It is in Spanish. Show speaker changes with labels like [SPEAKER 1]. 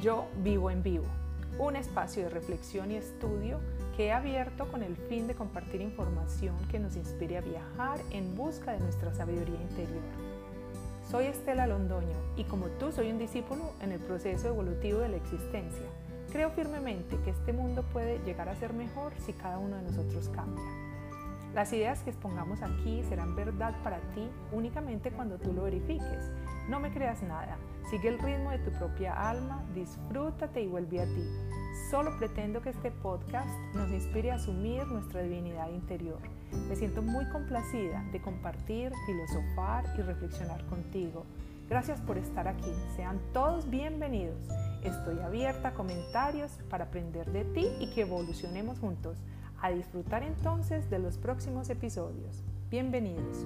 [SPEAKER 1] Yo vivo en vivo, un espacio de reflexión y estudio que he abierto con el fin de compartir información que nos inspire a viajar en busca de nuestra sabiduría interior. Soy Estela Londoño y como tú soy un discípulo en el proceso evolutivo de la existencia. Creo firmemente que este mundo puede llegar a ser mejor si cada uno de nosotros cambia. Las ideas que expongamos aquí serán verdad para ti únicamente cuando tú lo verifiques. No me creas nada, sigue el ritmo de tu propia alma, disfrútate y vuelve a ti. Solo pretendo que este podcast nos inspire a asumir nuestra divinidad interior. Me siento muy complacida de compartir, filosofar y reflexionar contigo. Gracias por estar aquí. Sean todos bienvenidos. Estoy abierta a comentarios para aprender de ti y que evolucionemos juntos. A disfrutar entonces de los próximos episodios. Bienvenidos.